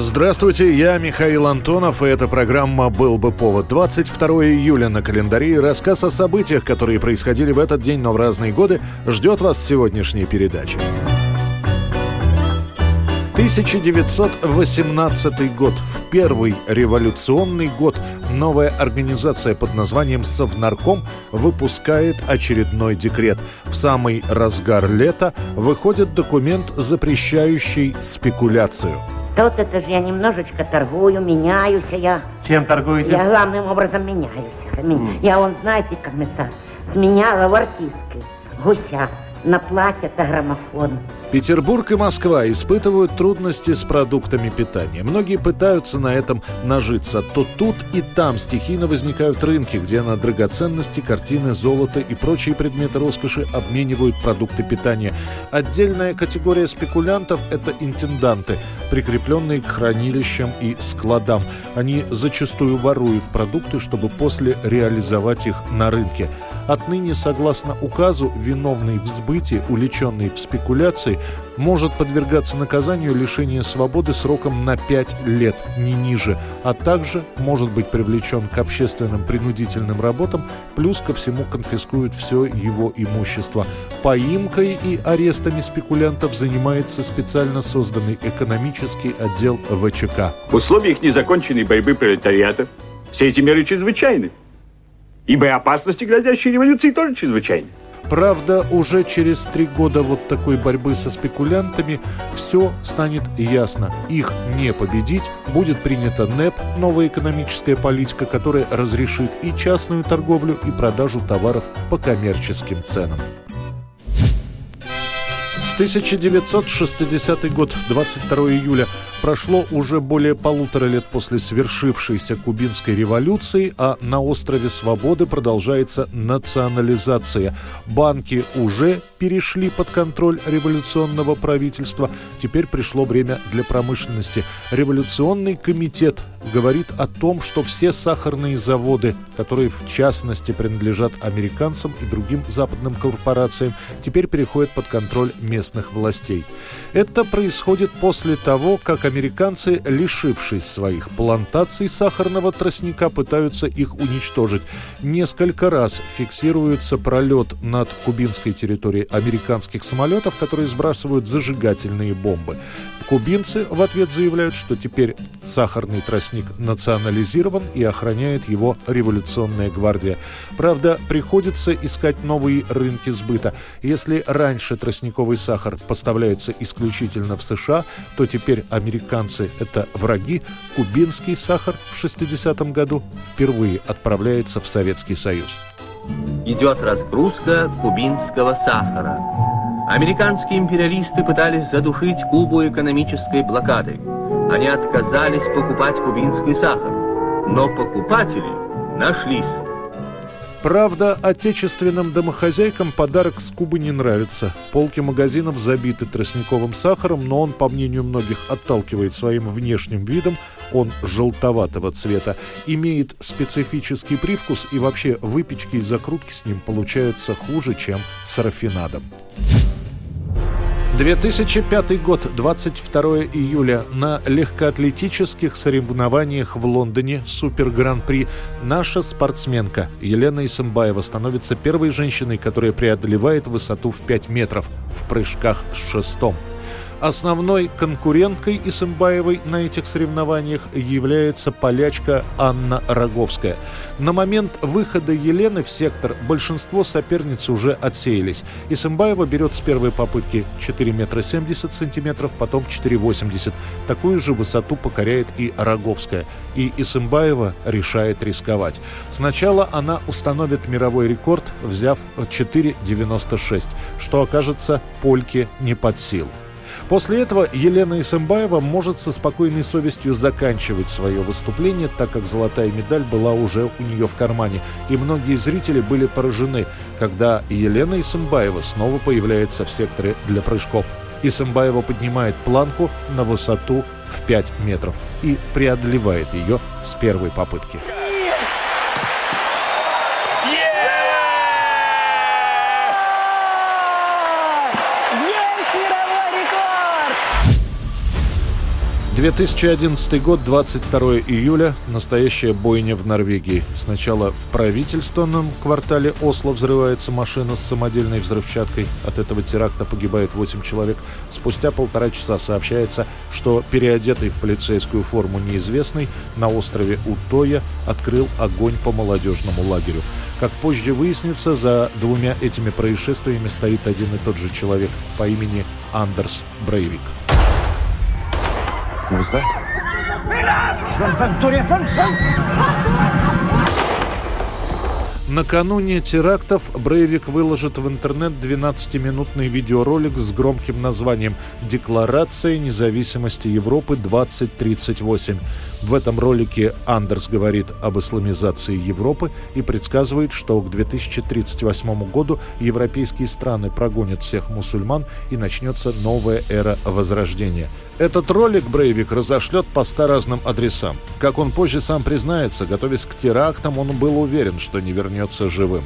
Здравствуйте, я Михаил Антонов, и эта программа «Был бы повод». 22 июля на календаре рассказ о событиях, которые происходили в этот день, но в разные годы, ждет вас в сегодняшней передаче. 1918 год. В первый революционный год новая организация под названием «Совнарком» выпускает очередной декрет. В самый разгар лета выходит документ, запрещающий спекуляцию. Тут это же я немножечко торгую, меняюсь я. Чем торгуете? Я главным образом меняюсь. Ми- Я, он, знаете, комиссар, сменяла в артистке гуся на платье-то граммофон. Петербург и Москва испытывают трудности с продуктами питания. Многие пытаются на этом нажиться. То тут и там стихийно возникают рынки, где на драгоценности, картины, золото и прочие предметы роскоши обменивают продукты питания. Отдельная категория спекулянтов – это интенданты, прикрепленные к хранилищам и складам. Они зачастую воруют продукты, чтобы после реализовать их на рынке. Отныне, согласно указу, виновный в сбытии, уличенный в спекуляции, может подвергаться наказанию лишения свободы сроком на 5 лет, не ниже, а также может быть привлечен к общественным принудительным работам, плюс ко всему конфискуют все его имущество. Поимкой и арестами спекулянтов занимается специально созданный экономический отдел ВЧК. В условиях незаконченной борьбы пролетариата все эти меры чрезвычайны. Ибо и опасности грозящей революции тоже чрезвычайны. Правда, уже через три года вот такой борьбы со спекулянтами все станет ясно. Их не победить. Будет принята НЭП, новая экономическая политика, которая разрешит и частную торговлю, и продажу товаров по коммерческим ценам. 1960 год, 22 июля. Прошло уже более полутора лет после свершившейся кубинской революции, а на острове Свободы продолжается национализация. Банки уже перешли под контроль революционного правительства. Теперь пришло время для промышленности. Революционный комитет говорит о том, что все сахарные заводы, которые в частности принадлежат американцам и другим западным корпорациям, теперь переходят под контроль местных властей. Это происходит после того, как американцы, лишившись своих плантаций сахарного тростника, пытаются их уничтожить. Несколько раз фиксируется пролет над кубинской территорией американских самолетов, которые сбрасывают зажигательные бомбы. Кубинцы в ответ заявляют, что теперь сахарный тростник национализирован и охраняет его революционная гвардия. Правда, приходится искать новые рынки сбыта. Если раньше тростниковый сахар поставляется исключительно в США, то теперь американцы – это враги. Кубинский сахар в 60-м году впервые отправляется в Советский Союз. идет разгрузка кубинского сахара. Американские империалисты пытались задушить Кубу экономической блокадой. Они отказались покупать кубинский сахар. Но покупатели нашлись. Правда, отечественным домохозяйкам подарок с Кубы не нравится. Полки магазинов забиты тростниковым сахаром, но он, по мнению многих, отталкивает своим внешним видом. Он желтоватого цвета, имеет специфический привкус и вообще выпечки и закрутки с ним получаются хуже, чем с рафинадом. 2005 год, 22 июля. На легкоатлетических соревнованиях в Лондоне Супер Гран-при наша спортсменка Елена Исымбаева становится первой женщиной, которая преодолевает высоту в 5 метров в прыжках с шестом. Основной конкуренткой Исымбаевой на этих соревнованиях является полячка Анна Роговская. На момент выхода Елены в сектор большинство соперниц уже отсеялись. Исымбаева берет с первой попытки 4 метра 70 сантиметров, потом 4,80. Такую же высоту покоряет и Роговская. И Исымбаева решает рисковать. Сначала она установит мировой рекорд, взяв 4,96, что окажется польке не под силу. После этого Елена Исымбаева может со спокойной совестью заканчивать свое выступление, так как золотая медаль была уже у нее в кармане. И многие зрители были поражены, когда Елена Исымбаева снова появляется в секторе для прыжков. Исымбаева поднимает планку на высоту в 5 метров и преодолевает ее с первой попытки. Есть мировой рекорд! 2011 год, 22 июля. Настоящая бойня в Норвегии. Сначала в правительственном квартале Осло взрывается машина с самодельной взрывчаткой. От этого теракта погибает 8 человек. Спустя полтора часа сообщается, что переодетый в полицейскую форму неизвестный на острове Утоя открыл огонь по молодежному лагерю. Как позже выяснится, за двумя этими происшествиями стоит один и тот же человек по имени Андерс Брейвик. kose deg. Vent, vent, Torje! Vent! vent. Накануне терактов Брейвик выложит в интернет 12-минутный видеоролик с громким названием «Декларация независимости Европы 2038». В этом ролике Андерс говорит об исламизации Европы и предсказывает, что к 2038 году европейские страны прогонят всех мусульман и начнется новая эра возрождения. Этот ролик Брейвик разошлет по ста разным адресам. Как он позже сам признается, готовясь к терактам, он был уверен, что не вернется живым.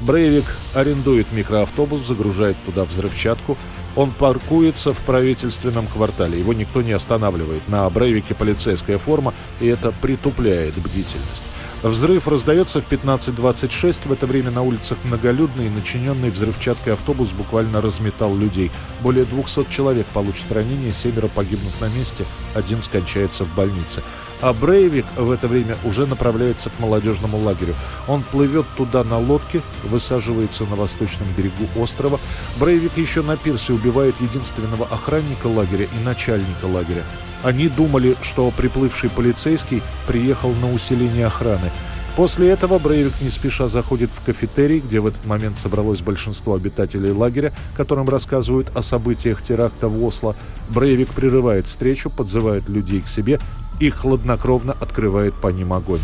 Брейвик арендует микроавтобус, загружает туда взрывчатку. Он паркуется в правительственном квартале. Его никто не останавливает. На Брейвике полицейская форма, и это притупляет бдительность. Взрыв раздается в 15.26. В это время на улицах многолюдный, начиненный взрывчаткой автобус буквально разметал людей. Более 200 человек получат ранения, семеро погибнут на месте, один скончается в больнице. А Брейвик в это время уже направляется к молодежному лагерю. Он плывет туда на лодке, высаживается на восточном берегу острова. Брейвик еще на пирсе убивает единственного охранника лагеря и начальника лагеря. Они думали, что приплывший полицейский приехал на усиление охраны. После этого Брейвик не спеша заходит в кафетерий, где в этот момент собралось большинство обитателей лагеря, которым рассказывают о событиях теракта в Осло. Брейвик прерывает встречу, подзывает людей к себе и хладнокровно открывает по ним огонь.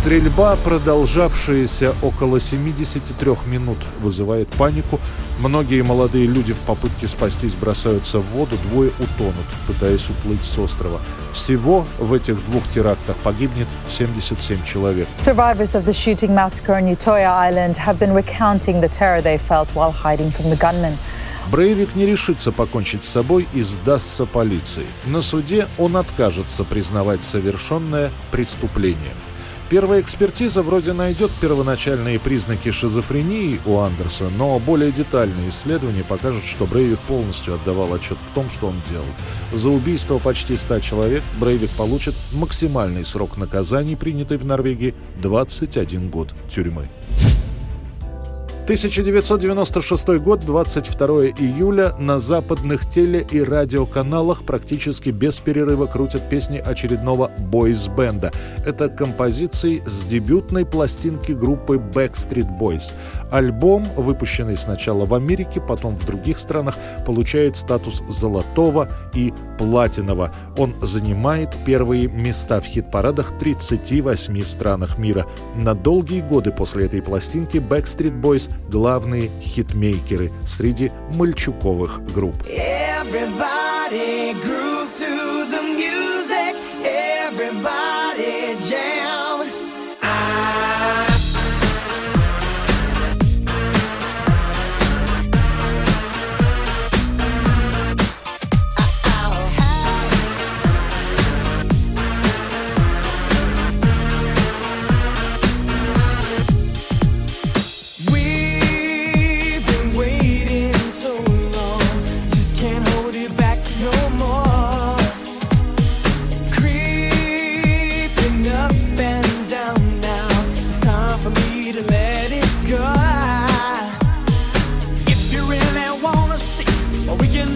Стрельба, продолжавшаяся около 73 минут, вызывает панику. Многие молодые люди в попытке спастись бросаются в воду, двое утонут, пытаясь уплыть с острова. Всего в этих двух терактах погибнет 77 человек. Survivors of the shooting massacre on Utoya Island have been recounting the terror they felt while hiding from the gunmen. Брейвик не решится покончить с собой и сдастся полиции. На суде он откажется признавать совершенное преступление. Первая экспертиза вроде найдет первоначальные признаки шизофрении у Андерса, но более детальные исследования покажут, что Брейвик полностью отдавал отчет в том, что он делал. За убийство почти 100 человек Брейвик получит максимальный срок наказаний, принятый в Норвегии, 21 год тюрьмы. 1996 год, 22 июля. На западных теле- и радиоканалах практически без перерыва крутят песни очередного бойс-бенда. Это композиции с дебютной пластинки группы Backstreet Boys. Альбом, выпущенный сначала в Америке, потом в других странах, получает статус золотого и платинового. Он занимает первые места в хит-парадах 38 странах мира. На долгие годы после этой пластинки Backstreet Boys – главные хитмейкеры среди мальчуковых групп. Everybody grew to the music.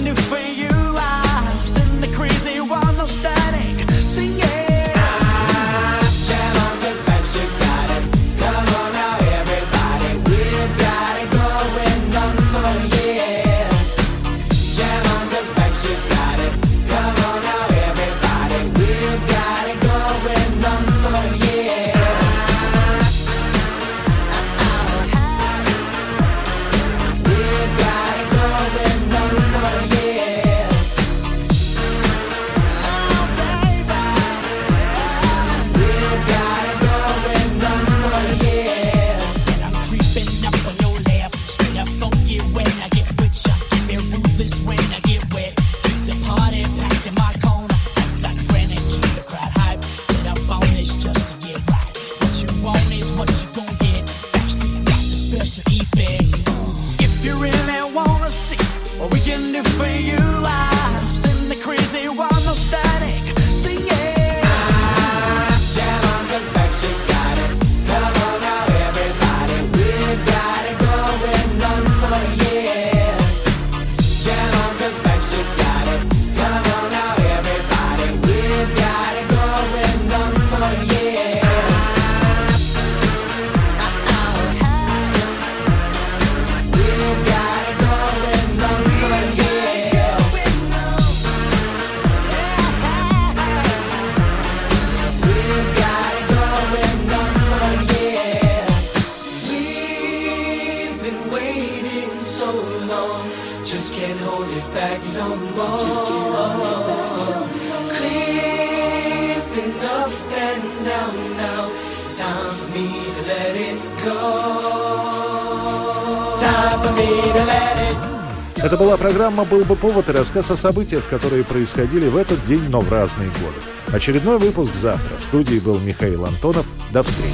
wonder if me to let it go. Time for me to let it go. Это была программа «Был бы повод» и рассказ о событиях, которые происходили в этот день, но в разные годы. Очередной выпуск завтра. В студии был Михаил Антонов. До встречи.